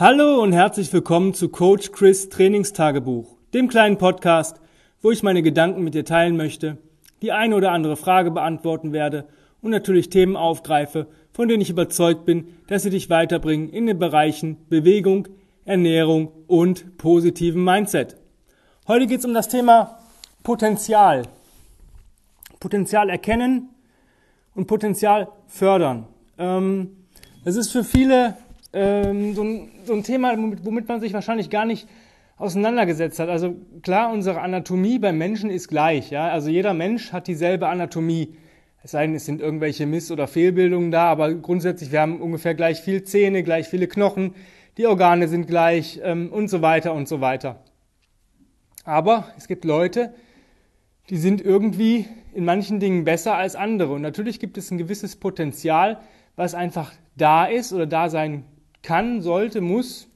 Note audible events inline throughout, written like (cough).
Hallo und herzlich willkommen zu Coach Chris Trainingstagebuch, dem kleinen Podcast, wo ich meine Gedanken mit dir teilen möchte, die eine oder andere Frage beantworten werde und natürlich Themen aufgreife, von denen ich überzeugt bin, dass sie dich weiterbringen in den Bereichen Bewegung, Ernährung und positiven Mindset. Heute geht es um das Thema Potenzial. Potenzial erkennen und Potenzial fördern. Ähm, es ist für viele ähm, so, ein, so ein Thema, womit man sich wahrscheinlich gar nicht auseinandergesetzt hat. Also klar, unsere Anatomie beim Menschen ist gleich. Ja? Also jeder Mensch hat dieselbe Anatomie. Es sei denn, es sind irgendwelche Miss- oder Fehlbildungen da, aber grundsätzlich, wir haben ungefähr gleich viel Zähne, gleich viele Knochen, die Organe sind gleich ähm, und so weiter und so weiter. Aber es gibt Leute, die sind irgendwie in manchen Dingen besser als andere. Und natürlich gibt es ein gewisses Potenzial, was einfach da ist oder da sein kann, sollte, muss,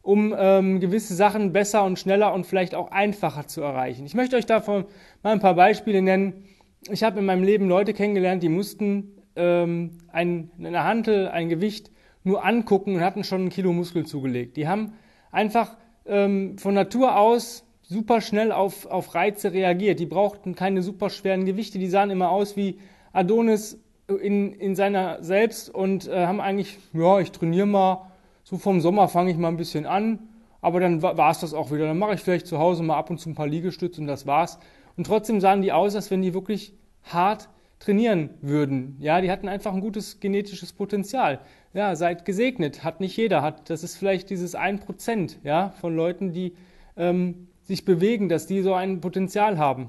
um ähm, gewisse Sachen besser und schneller und vielleicht auch einfacher zu erreichen. Ich möchte euch davon mal ein paar Beispiele nennen. Ich habe in meinem Leben Leute kennengelernt, die mussten ähm, ein, eine Hantel, ein Gewicht nur angucken und hatten schon ein Kilo Muskel zugelegt. Die haben einfach ähm, von Natur aus super schnell auf, auf Reize reagiert. Die brauchten keine super schweren Gewichte, die sahen immer aus wie Adonis in, in seiner selbst und äh, haben eigentlich, ja, ich trainiere mal, so vom Sommer fange ich mal ein bisschen an, aber dann war es das auch wieder. Dann mache ich vielleicht zu Hause mal ab und zu ein paar Liegestütze und das war's. Und trotzdem sahen die aus, als wenn die wirklich hart trainieren würden. Ja, die hatten einfach ein gutes genetisches Potenzial. Ja, seid gesegnet, hat nicht jeder, hat, das ist vielleicht dieses ein Prozent, ja, von Leuten, die ähm, sich bewegen, dass die so ein Potenzial haben.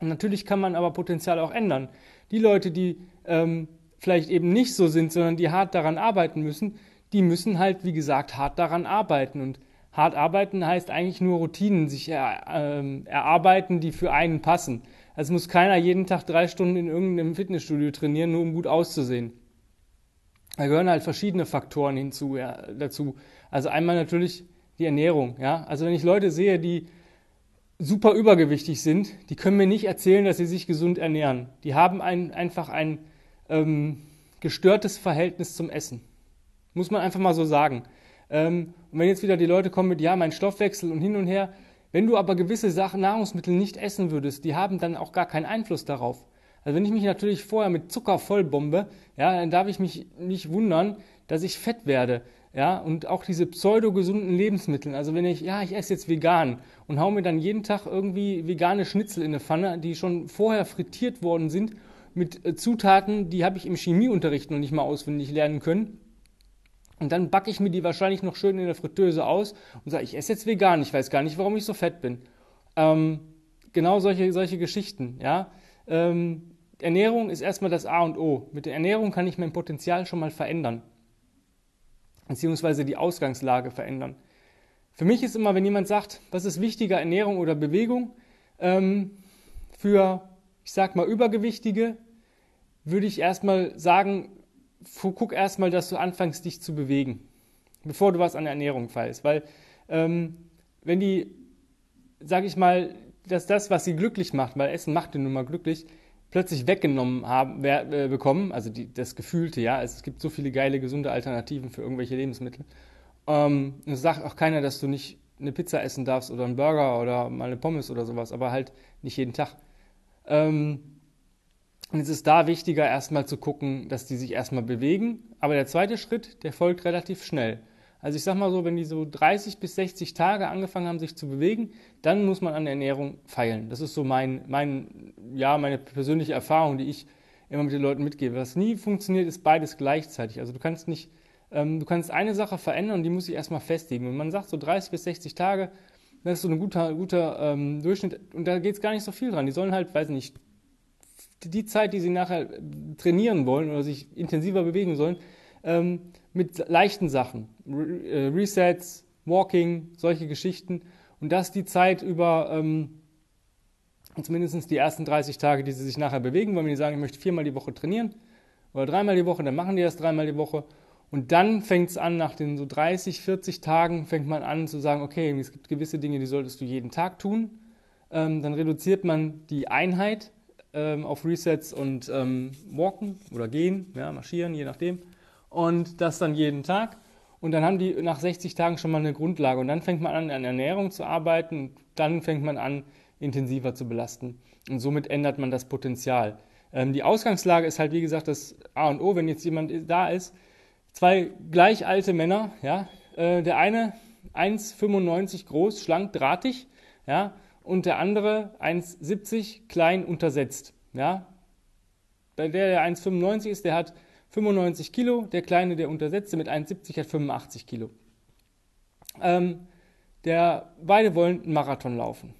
Und natürlich kann man aber Potenzial auch ändern. Die Leute, die ähm, vielleicht eben nicht so sind, sondern die hart daran arbeiten müssen, die müssen halt, wie gesagt, hart daran arbeiten. Und hart arbeiten heißt eigentlich nur Routinen sich er, ähm, erarbeiten, die für einen passen. Also muss keiner jeden Tag drei Stunden in irgendeinem Fitnessstudio trainieren, nur um gut auszusehen. Da gehören halt verschiedene Faktoren hinzu, ja, dazu. Also einmal natürlich die Ernährung. Ja? Also wenn ich Leute sehe, die super übergewichtig sind, die können mir nicht erzählen, dass sie sich gesund ernähren. Die haben ein, einfach ein ähm, gestörtes Verhältnis zum Essen. Muss man einfach mal so sagen. Ähm, und wenn jetzt wieder die Leute kommen mit, ja, mein Stoffwechsel und hin und her, wenn du aber gewisse Sachen, Nahrungsmittel nicht essen würdest, die haben dann auch gar keinen Einfluss darauf. Also wenn ich mich natürlich vorher mit Zucker vollbombe, ja, dann darf ich mich nicht wundern, dass ich fett werde. Ja, und auch diese pseudo-gesunden Lebensmittel. Also wenn ich, ja, ich esse jetzt vegan und hau mir dann jeden Tag irgendwie vegane Schnitzel in eine Pfanne, die schon vorher frittiert worden sind, mit äh, Zutaten, die habe ich im Chemieunterricht noch nicht mal auswendig lernen können. Und dann backe ich mir die wahrscheinlich noch schön in der Fritteuse aus und sage, ich esse jetzt vegan, ich weiß gar nicht, warum ich so fett bin. Ähm, genau solche, solche Geschichten, ja. Ähm, Ernährung ist erstmal das A und O. Mit der Ernährung kann ich mein Potenzial schon mal verändern beziehungsweise die Ausgangslage verändern. Für mich ist immer, wenn jemand sagt, was ist wichtiger, Ernährung oder Bewegung, ähm, für, ich sag mal, Übergewichtige, würde ich erstmal sagen, guck erstmal, dass du anfängst, dich zu bewegen, bevor du was an der Ernährung fallst. Weil, ähm, wenn die, sag ich mal, dass das, was sie glücklich macht, weil Essen macht die nun mal glücklich, plötzlich weggenommen haben, äh, bekommen, also die, das Gefühlte, ja, es gibt so viele geile, gesunde Alternativen für irgendwelche Lebensmittel. Ähm, es sagt auch keiner, dass du nicht eine Pizza essen darfst oder einen Burger oder mal eine Pommes oder sowas, aber halt nicht jeden Tag. Ähm, und es ist da wichtiger, erstmal zu gucken, dass die sich erstmal bewegen. Aber der zweite Schritt, der folgt relativ schnell. Also ich sag mal so, wenn die so 30 bis 60 Tage angefangen haben, sich zu bewegen, dann muss man an der Ernährung feilen. Das ist so mein, mein, ja, meine persönliche Erfahrung, die ich immer mit den Leuten mitgebe. Was nie funktioniert, ist beides gleichzeitig. Also du kannst nicht, ähm, du kannst eine Sache verändern und die muss sich erstmal festigen. Und man sagt so 30 bis 60 Tage, das ist so ein guter, guter ähm, Durchschnitt. Und da geht es gar nicht so viel dran. Die sollen halt, weiß nicht, die Zeit, die sie nachher trainieren wollen oder sich intensiver bewegen sollen, ähm, mit leichten Sachen. Äh, Resets, Walking, solche Geschichten. Und das die Zeit über ähm, zumindest die ersten 30 Tage, die sie sich nachher bewegen, weil wenn die sagen, ich möchte viermal die Woche trainieren oder dreimal die Woche, dann machen die das dreimal die Woche. Und dann fängt es an, nach den so 30, 40 Tagen fängt man an zu sagen, okay, es gibt gewisse Dinge, die solltest du jeden Tag tun. Ähm, dann reduziert man die Einheit ähm, auf Resets und ähm, Walken oder Gehen, ja, marschieren, je nachdem und das dann jeden Tag. Und dann haben die nach 60 Tagen schon mal eine Grundlage. Und dann fängt man an, an Ernährung zu arbeiten. Dann fängt man an, intensiver zu belasten. Und somit ändert man das Potenzial. Ähm, die Ausgangslage ist halt, wie gesagt, das A und O, wenn jetzt jemand da ist. Zwei gleich alte Männer, ja. Äh, der eine 1,95 groß, schlank, drahtig, ja. Und der andere 1,70 klein, untersetzt, ja. Der, der 1,95 ist, der hat 95 Kilo, der Kleine, der Untersetzte mit 1,70 hat 85 Kilo. Ähm, der, beide wollen einen Marathon laufen.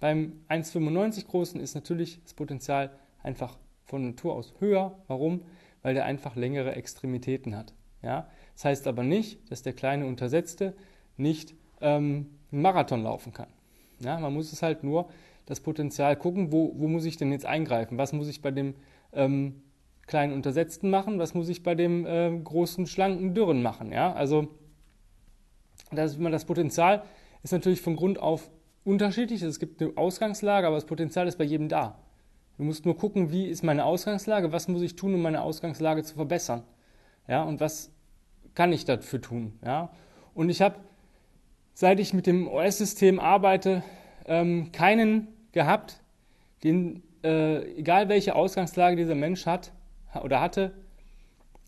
Beim 1,95 Großen ist natürlich das Potenzial einfach von Natur aus höher. Warum? Weil der einfach längere Extremitäten hat. Ja? Das heißt aber nicht, dass der kleine Untersetzte nicht ähm, einen Marathon laufen kann. Ja? Man muss es halt nur das Potenzial gucken, wo, wo muss ich denn jetzt eingreifen? Was muss ich bei dem ähm, kleinen Untersetzten machen? Was muss ich bei dem äh, großen, schlanken Dürren machen? Ja? Also das, das Potenzial ist natürlich von Grund auf unterschiedlich. Es gibt eine Ausgangslage, aber das Potenzial ist bei jedem da. Du musst nur gucken, wie ist meine Ausgangslage, was muss ich tun, um meine Ausgangslage zu verbessern. Ja, und was kann ich dafür tun? Ja? Und ich habe, seit ich mit dem OS-System arbeite, ähm, keinen gehabt, den, äh, egal welche Ausgangslage dieser Mensch hat, oder hatte,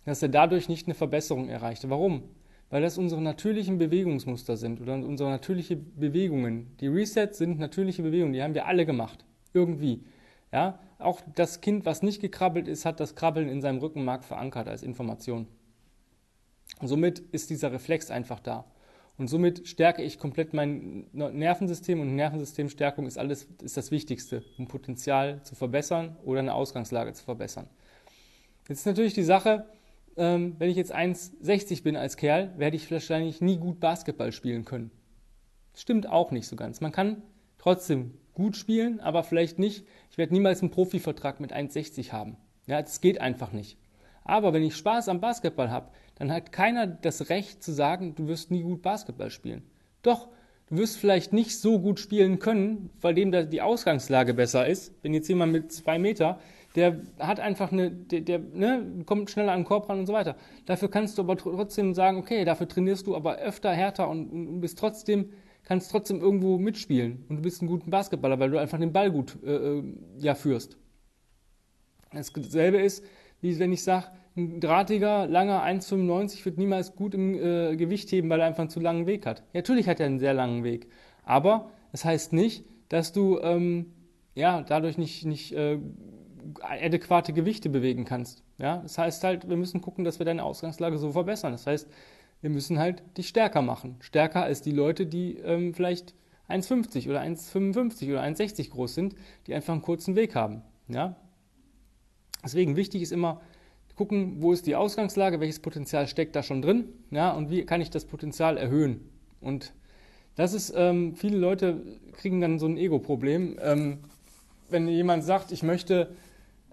dass er dadurch nicht eine Verbesserung erreichte. Warum? Weil das unsere natürlichen Bewegungsmuster sind oder unsere natürlichen Bewegungen. Die Resets sind natürliche Bewegungen, die haben wir alle gemacht. Irgendwie. Ja? Auch das Kind, was nicht gekrabbelt ist, hat das Krabbeln in seinem Rückenmark verankert als Information. Und somit ist dieser Reflex einfach da. Und somit stärke ich komplett mein Nervensystem und Nervensystemstärkung ist alles ist das Wichtigste, um Potenzial zu verbessern oder eine Ausgangslage zu verbessern. Jetzt ist natürlich die Sache, ähm, wenn ich jetzt 1,60 bin als Kerl, werde ich wahrscheinlich nie gut Basketball spielen können. Das stimmt auch nicht so ganz. Man kann trotzdem gut spielen, aber vielleicht nicht. Ich werde niemals einen Profivertrag mit 1,60 haben. Ja, das geht einfach nicht. Aber wenn ich Spaß am Basketball habe, dann hat keiner das Recht zu sagen, du wirst nie gut Basketball spielen. Doch, du wirst vielleicht nicht so gut spielen können, weil dem da die Ausgangslage besser ist. Wenn jetzt jemand mit zwei Meter der hat einfach eine, der, der ne, kommt schneller an den Korb ran und so weiter. Dafür kannst du aber trotzdem sagen, okay, dafür trainierst du aber öfter, härter und, und bist trotzdem, kannst trotzdem irgendwo mitspielen und du bist ein guter Basketballer, weil du einfach den Ball gut äh, äh ja, führst. Dasselbe ist, wie wenn ich sage, ein drahtiger, langer 1,95 wird niemals gut im äh, Gewicht heben, weil er einfach einen zu langen Weg hat. Ja, natürlich hat er einen sehr langen Weg. Aber das heißt nicht, dass du ähm, ja, dadurch nicht, nicht äh, adäquate Gewichte bewegen kannst. Ja? Das heißt halt, wir müssen gucken, dass wir deine Ausgangslage so verbessern. Das heißt, wir müssen halt dich stärker machen. Stärker als die Leute, die ähm, vielleicht 1,50 oder 1,55 oder 1,60 groß sind, die einfach einen kurzen Weg haben. Ja? Deswegen wichtig ist immer, gucken, wo ist die Ausgangslage, welches Potenzial steckt da schon drin ja, und wie kann ich das Potenzial erhöhen. Und das ist, ähm, viele Leute kriegen dann so ein Ego-Problem. Ähm, wenn jemand sagt, ich möchte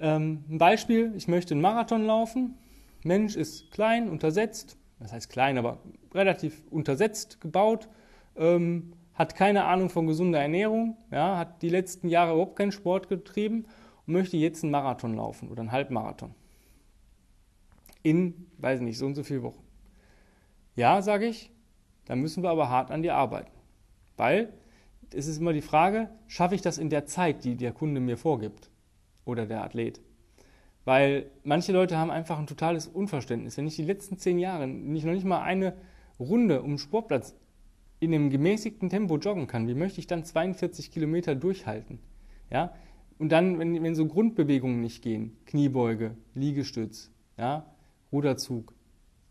ähm, ein Beispiel, ich möchte einen Marathon laufen. Mensch ist klein, untersetzt, das heißt klein, aber relativ untersetzt gebaut, ähm, hat keine Ahnung von gesunder Ernährung, ja, hat die letzten Jahre überhaupt keinen Sport getrieben und möchte jetzt einen Marathon laufen oder einen Halbmarathon. In, weiß nicht, so und so viele Wochen. Ja, sage ich, da müssen wir aber hart an dir arbeiten. Weil es ist immer die Frage, schaffe ich das in der Zeit, die der Kunde mir vorgibt? Oder der Athlet. Weil manche Leute haben einfach ein totales Unverständnis. Wenn ich die letzten zehn Jahre nicht, noch nicht mal eine Runde um den Sportplatz in einem gemäßigten Tempo joggen kann, wie möchte ich dann 42 Kilometer durchhalten? Ja? Und dann, wenn, wenn so Grundbewegungen nicht gehen, Kniebeuge, Liegestütz, ja, Ruderzug,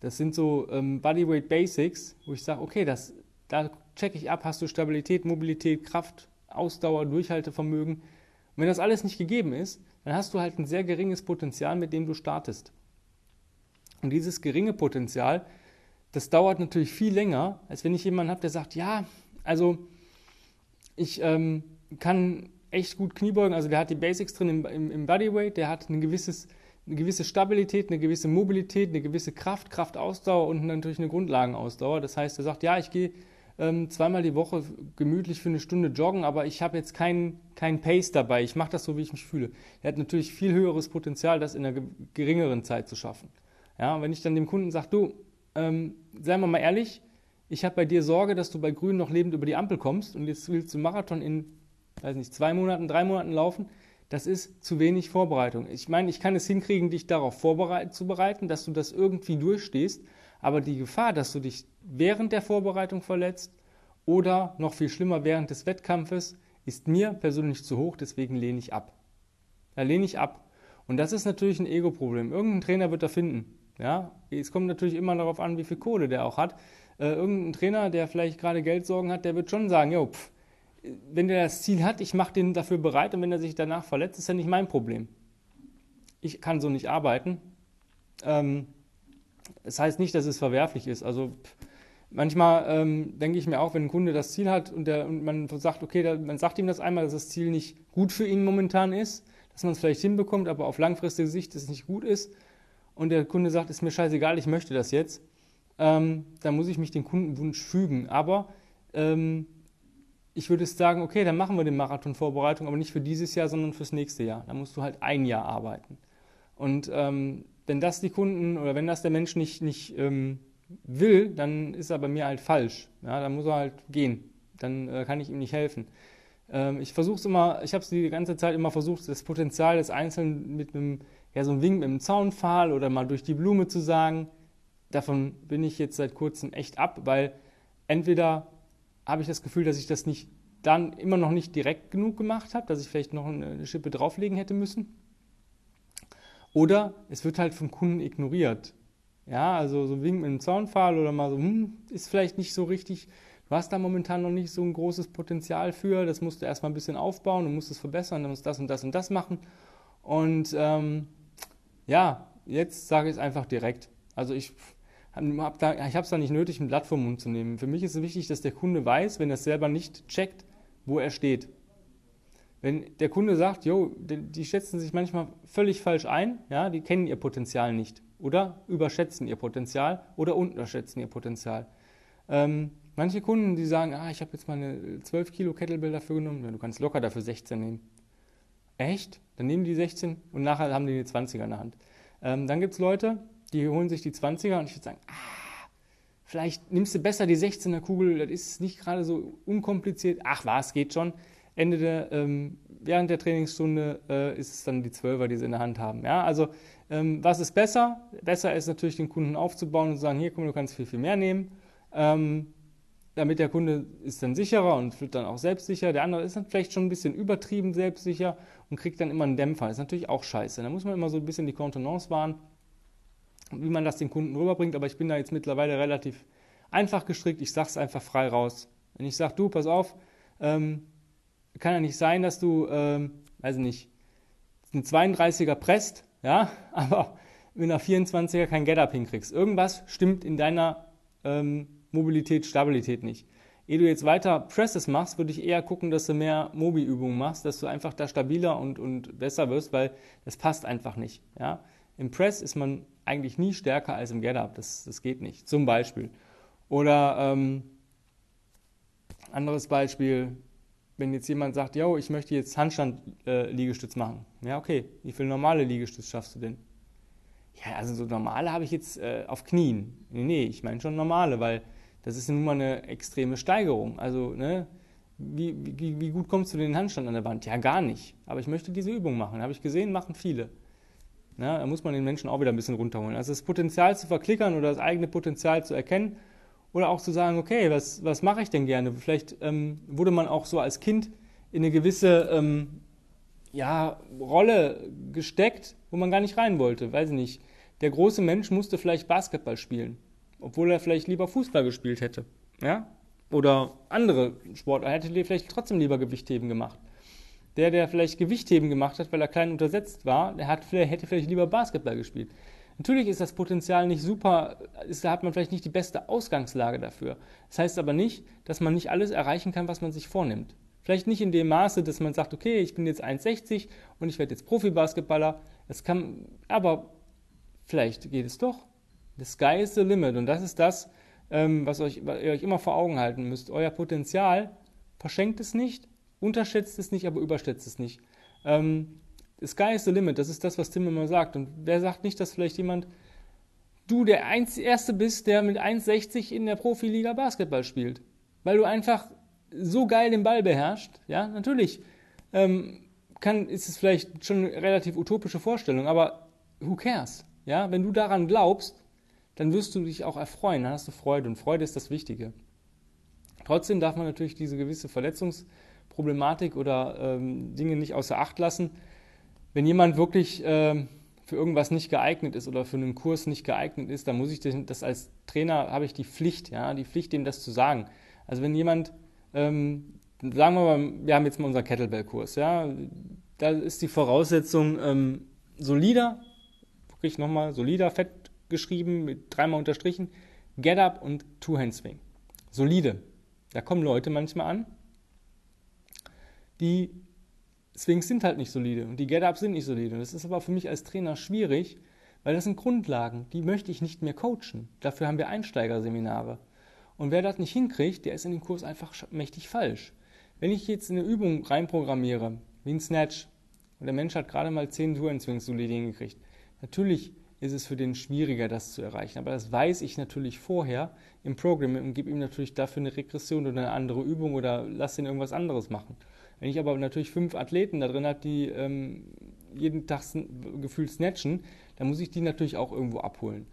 das sind so ähm, Bodyweight Basics, wo ich sage, okay, das, da checke ich ab, hast du Stabilität, Mobilität, Kraft, Ausdauer, Durchhaltevermögen, und wenn das alles nicht gegeben ist, dann hast du halt ein sehr geringes Potenzial, mit dem du startest. Und dieses geringe Potenzial, das dauert natürlich viel länger, als wenn ich jemanden habe, der sagt, ja, also ich ähm, kann echt gut Kniebeugen, also der hat die Basics drin im, im, im Bodyweight, der hat ein gewisses, eine gewisse Stabilität, eine gewisse Mobilität, eine gewisse Kraft, Kraftausdauer und natürlich eine Grundlagenausdauer. Das heißt, er sagt, ja, ich gehe ähm, zweimal die Woche gemütlich für eine Stunde joggen, aber ich habe jetzt keinen kein Pace dabei. Ich mache das so, wie ich mich fühle. Er hat natürlich viel höheres Potenzial, das in einer geringeren Zeit zu schaffen. Ja, wenn ich dann dem Kunden sage, du, ähm, seien wir mal ehrlich, ich habe bei dir Sorge, dass du bei Grün noch lebend über die Ampel kommst und jetzt willst du Marathon in, weiß nicht, zwei Monaten, drei Monaten laufen. Das ist zu wenig Vorbereitung. Ich meine, ich kann es hinkriegen, dich darauf vorzubereiten, dass du das irgendwie durchstehst, aber die Gefahr, dass du dich während der Vorbereitung verletzt oder noch viel schlimmer während des Wettkampfes, ist mir persönlich zu hoch, deswegen lehne ich ab. Da lehne ich ab. Und das ist natürlich ein Ego-Problem. Irgendein Trainer wird da finden. Ja, es kommt natürlich immer darauf an, wie viel Kohle der auch hat. Äh, irgendein Trainer, der vielleicht gerade Geldsorgen hat, der wird schon sagen, jo, pff, wenn der das Ziel hat, ich mache den dafür bereit und wenn er sich danach verletzt, ist ja nicht mein Problem. Ich kann so nicht arbeiten. Ähm, das heißt nicht, dass es verwerflich ist. Also manchmal ähm, denke ich mir auch, wenn ein Kunde das Ziel hat und, der, und man sagt, okay, da, man sagt ihm das einmal, dass das Ziel nicht gut für ihn momentan ist, dass man es vielleicht hinbekommt, aber auf langfristige Sicht es nicht gut ist und der Kunde sagt, ist mir scheißegal, ich möchte das jetzt, ähm, dann muss ich mich dem Kundenwunsch fügen. Aber ähm, ich würde sagen, okay, dann machen wir die Marathonvorbereitung, aber nicht für dieses Jahr, sondern fürs nächste Jahr. Da musst du halt ein Jahr arbeiten. Und ähm, wenn das die Kunden oder wenn das der Mensch nicht, nicht ähm, will, dann ist er bei mir halt falsch. Ja, dann muss er halt gehen. Dann äh, kann ich ihm nicht helfen. Ähm, ich versuche es immer, ich habe es die ganze Zeit immer versucht, das Potenzial des Einzelnen mit einem, ja, so einem Wink mit einem Zaunpfahl oder mal durch die Blume zu sagen. Davon bin ich jetzt seit kurzem echt ab, weil entweder habe ich das Gefühl, dass ich das nicht dann immer noch nicht direkt genug gemacht habe, dass ich vielleicht noch eine Schippe drauflegen hätte müssen. Oder es wird halt vom Kunden ignoriert. Ja, also so Wink mit einem Zaunpfahl oder mal so, hm, ist vielleicht nicht so richtig. Du hast da momentan noch nicht so ein großes Potenzial für. Das musst du erstmal ein bisschen aufbauen, du musst es verbessern, du musst das und das und das machen. Und ähm, ja, jetzt sage ich es einfach direkt. Also ich hab da, ich habe es da nicht nötig, ein Blatt vom Mund zu nehmen. Für mich ist es wichtig, dass der Kunde weiß, wenn er es selber nicht checkt, wo er steht. Wenn der Kunde sagt, jo, die schätzen sich manchmal völlig falsch ein, ja, die kennen ihr Potenzial nicht oder überschätzen ihr Potenzial oder unterschätzen ihr Potenzial. Ähm, manche Kunden, die sagen, ah, ich habe jetzt mal eine 12 Kilo Kettlebell dafür genommen, ja, du kannst locker dafür 16 nehmen. Echt? Dann nehmen die 16 und nachher haben die die 20er in der Hand. Ähm, dann gibt es Leute, die holen sich die 20er und ich würde sagen, ah, vielleicht nimmst du besser die 16er Kugel, das ist nicht gerade so unkompliziert. Ach was, geht schon. Ende der, ähm, während der Trainingsstunde äh, ist es dann die 12er, die sie in der Hand haben. Ja, also ähm, was ist besser? Besser ist natürlich, den Kunden aufzubauen und zu sagen, hier, komm, du kannst viel, viel mehr nehmen. Ähm, damit der Kunde ist dann sicherer und wird dann auch selbstsicher. Der andere ist dann vielleicht schon ein bisschen übertrieben selbstsicher und kriegt dann immer einen Dämpfer. Das ist natürlich auch scheiße. Da muss man immer so ein bisschen die Kontenance wahren, wie man das den Kunden rüberbringt. Aber ich bin da jetzt mittlerweile relativ einfach gestrickt. Ich sage es einfach frei raus. Wenn ich sage, du, pass auf, ähm, kann ja nicht sein, dass du, ähm, weiß nicht, einen 32er presst, ja, (laughs) aber mit einer 24er kein Get-Up hinkriegst. Irgendwas stimmt in deiner ähm, Mobilität, Stabilität nicht. Ehe du jetzt weiter Presses machst, würde ich eher gucken, dass du mehr Mobi-Übungen machst, dass du einfach da stabiler und, und besser wirst, weil das passt einfach nicht. Ja? Im Press ist man eigentlich nie stärker als im Get-Up. Das, das geht nicht. Zum Beispiel. Oder ähm, anderes Beispiel, wenn jetzt jemand sagt, yo, ich möchte jetzt Handstand-Liegestütz äh, machen. Ja, okay. Wie viel normale Liegestütz schaffst du denn? Ja, also so normale habe ich jetzt äh, auf Knien. Nee, nee, ich meine schon normale, weil das ist nun mal eine extreme Steigerung. Also, ne, wie, wie, wie gut kommst du den Handstand an der Wand? Ja, gar nicht. Aber ich möchte diese Übung machen. Habe ich gesehen, machen viele. Ja, da muss man den Menschen auch wieder ein bisschen runterholen. Also das Potenzial zu verklickern oder das eigene Potenzial zu erkennen oder auch zu sagen, okay, was, was mache ich denn gerne? Vielleicht ähm, wurde man auch so als Kind in eine gewisse ähm, ja, Rolle gesteckt, wo man gar nicht rein wollte. Weiß ich nicht. Der große Mensch musste vielleicht Basketball spielen obwohl er vielleicht lieber Fußball gespielt hätte. Ja? Oder andere Sportler hätte vielleicht trotzdem lieber Gewichtheben gemacht. Der, der vielleicht Gewichtheben gemacht hat, weil er klein untersetzt war, der hat, hätte vielleicht lieber Basketball gespielt. Natürlich ist das Potenzial nicht super, ist, da hat man vielleicht nicht die beste Ausgangslage dafür. Das heißt aber nicht, dass man nicht alles erreichen kann, was man sich vornimmt. Vielleicht nicht in dem Maße, dass man sagt, okay, ich bin jetzt 1,60 und ich werde jetzt Profibasketballer. Das kann, aber vielleicht geht es doch. The sky is the limit. Und das ist das, ähm, was, euch, was ihr euch immer vor Augen halten müsst. Euer Potenzial verschenkt es nicht, unterschätzt es nicht, aber überschätzt es nicht. Ähm, the sky is the limit, das ist das, was Tim immer sagt. Und wer sagt nicht, dass vielleicht jemand du der Erste bist, der mit 1,60 in der Profiliga Basketball spielt. Weil du einfach so geil den Ball beherrscht. Ja, natürlich ähm, kann, ist es vielleicht schon eine relativ utopische Vorstellung, aber who cares? Ja, wenn du daran glaubst, dann wirst du dich auch erfreuen, dann hast du Freude und Freude ist das Wichtige. Trotzdem darf man natürlich diese gewisse Verletzungsproblematik oder ähm, Dinge nicht außer Acht lassen. Wenn jemand wirklich ähm, für irgendwas nicht geeignet ist oder für einen Kurs nicht geeignet ist, dann muss ich das als Trainer, habe ich die Pflicht, ja, die Pflicht, dem das zu sagen. Also wenn jemand, ähm, sagen wir mal, wir haben jetzt mal unseren Kettlebell-Kurs, ja, da ist die Voraussetzung ähm, solider, wirklich nochmal solider, fett geschrieben, mit dreimal unterstrichen, Get Up und Two-Hand Swing. Solide. Da kommen Leute manchmal an, die Swings sind halt nicht solide und die Get-Ups sind nicht solide. Das ist aber für mich als Trainer schwierig, weil das sind Grundlagen, die möchte ich nicht mehr coachen. Dafür haben wir Einsteigerseminare. Und wer das nicht hinkriegt, der ist in dem Kurs einfach mächtig falsch. Wenn ich jetzt eine Übung reinprogrammiere, wie ein Snatch, und der Mensch hat gerade mal 10 Touren-Swings solide hingekriegt, natürlich ist es für den schwieriger, das zu erreichen. Aber das weiß ich natürlich vorher im Programm und gebe ihm natürlich dafür eine Regression oder eine andere Übung oder lasse ihn irgendwas anderes machen. Wenn ich aber natürlich fünf Athleten da drin habe, die ähm, jeden Tag gefühlt snatchen, dann muss ich die natürlich auch irgendwo abholen.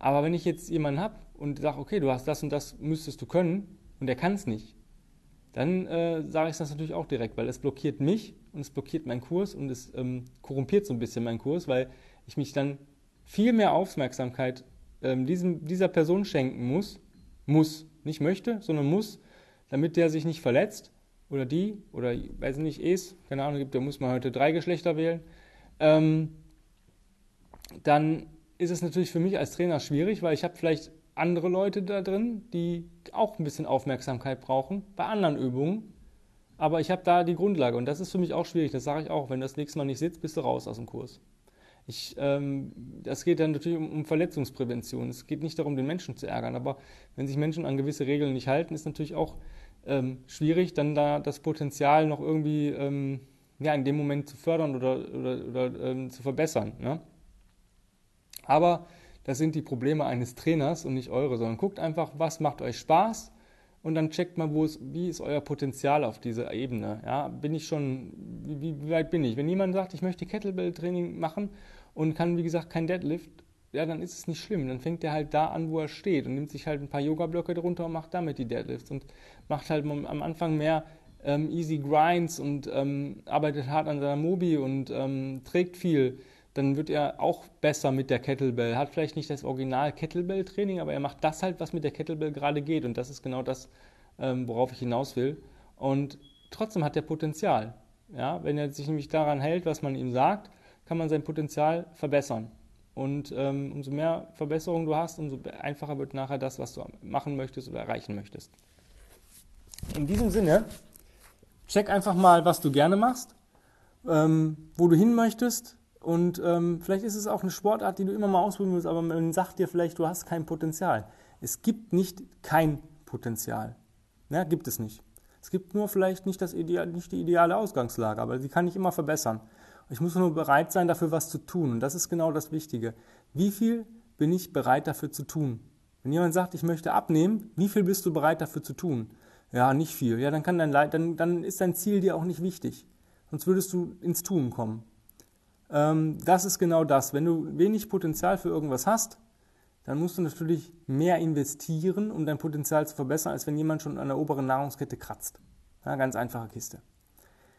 Aber wenn ich jetzt jemanden habe und sage, okay, du hast das und das, müsstest du können und der kann es nicht, dann äh, sage ich das natürlich auch direkt, weil es blockiert mich und es blockiert meinen Kurs und es ähm, korrumpiert so ein bisschen meinen Kurs, weil ich mich dann viel mehr Aufmerksamkeit ähm, diesem, dieser Person schenken muss, muss, nicht möchte, sondern muss, damit der sich nicht verletzt oder die oder weiß nicht, es, keine Ahnung, gibt, da muss man heute drei Geschlechter wählen, ähm, dann ist es natürlich für mich als Trainer schwierig, weil ich habe vielleicht andere Leute da drin, die auch ein bisschen Aufmerksamkeit brauchen bei anderen Übungen. Aber ich habe da die Grundlage und das ist für mich auch schwierig. Das sage ich auch. Wenn das nächste Mal nicht sitzt, bist du raus aus dem Kurs. Ich, ähm, das geht dann natürlich um, um, Verletzungsprävention. Es geht nicht darum, den Menschen zu ärgern, aber wenn sich Menschen an gewisse Regeln nicht halten, ist natürlich auch ähm, schwierig, dann da das Potenzial noch irgendwie ähm, ja, in dem Moment zu fördern oder, oder, oder ähm, zu verbessern. Ne? Aber das sind die Probleme eines Trainers und nicht eure, sondern guckt einfach, was macht euch Spaß und dann checkt mal, wo ist, wie ist euer Potenzial auf dieser Ebene. Ja, bin ich schon, wie, wie weit bin ich? Wenn jemand sagt, ich möchte Kettlebell-Training machen und kann, wie gesagt, kein Deadlift, ja, dann ist es nicht schlimm. Dann fängt er halt da an, wo er steht und nimmt sich halt ein paar Yoga-Blöcke drunter und macht damit die Deadlifts und macht halt am Anfang mehr ähm, Easy Grinds und ähm, arbeitet hart an seiner Mobi und ähm, trägt viel. Dann wird er auch besser mit der Kettlebell. Hat vielleicht nicht das Original Kettlebell-Training, aber er macht das halt, was mit der Kettlebell gerade geht. Und das ist genau das, ähm, worauf ich hinaus will. Und trotzdem hat er Potenzial. Ja, wenn er sich nämlich daran hält, was man ihm sagt, kann man sein Potenzial verbessern. Und ähm, umso mehr Verbesserungen du hast, umso einfacher wird nachher das, was du machen möchtest oder erreichen möchtest. In diesem Sinne, check einfach mal, was du gerne machst, ähm, wo du hin möchtest. Und ähm, vielleicht ist es auch eine Sportart, die du immer mal ausprobieren willst, aber man sagt dir vielleicht, du hast kein Potenzial. Es gibt nicht kein Potenzial. Ja, gibt es nicht. Es gibt nur vielleicht nicht, das Ideal, nicht die ideale Ausgangslage, aber sie kann ich immer verbessern. Ich muss nur bereit sein, dafür was zu tun. Und das ist genau das Wichtige. Wie viel bin ich bereit dafür zu tun? Wenn jemand sagt, ich möchte abnehmen, wie viel bist du bereit dafür zu tun? Ja, nicht viel. Ja, dann, kann dein, dann, dann ist dein Ziel dir auch nicht wichtig. Sonst würdest du ins Tun kommen. Ähm, das ist genau das. Wenn du wenig Potenzial für irgendwas hast, dann musst du natürlich mehr investieren, um dein Potenzial zu verbessern, als wenn jemand schon an der oberen Nahrungskette kratzt. Ja, ganz einfache Kiste.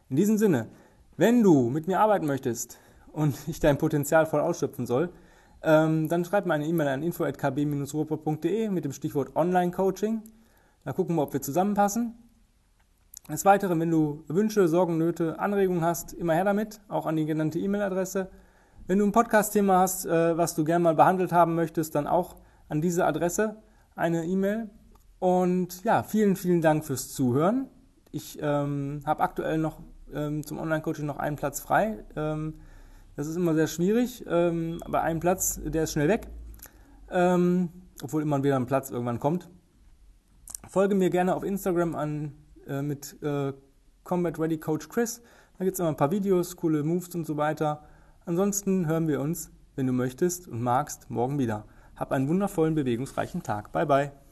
In diesem Sinne, wenn du mit mir arbeiten möchtest und (laughs) ich dein Potenzial voll ausschöpfen soll, ähm, dann schreib mir eine E-Mail an info.kb-ruhrpott.de mit dem Stichwort Online-Coaching. Da gucken wir, ob wir zusammenpassen. Des Weiteren, wenn du Wünsche, Sorgen, Nöte, Anregungen hast, immer her damit, auch an die genannte E-Mail-Adresse. Wenn du ein Podcast-Thema hast, äh, was du gerne mal behandelt haben möchtest, dann auch an diese Adresse eine E-Mail. Und ja, vielen, vielen Dank fürs Zuhören. Ich ähm, habe aktuell noch ähm, zum Online-Coaching noch einen Platz frei. Ähm, das ist immer sehr schwierig, ähm, aber ein Platz, der ist schnell weg, ähm, obwohl immer wieder ein Platz irgendwann kommt. Folge mir gerne auf Instagram an äh, mit äh, Combat Ready Coach Chris. Da gibt es immer ein paar Videos, coole Moves und so weiter. Ansonsten hören wir uns, wenn du möchtest und magst, morgen wieder. Hab einen wundervollen, bewegungsreichen Tag. Bye bye.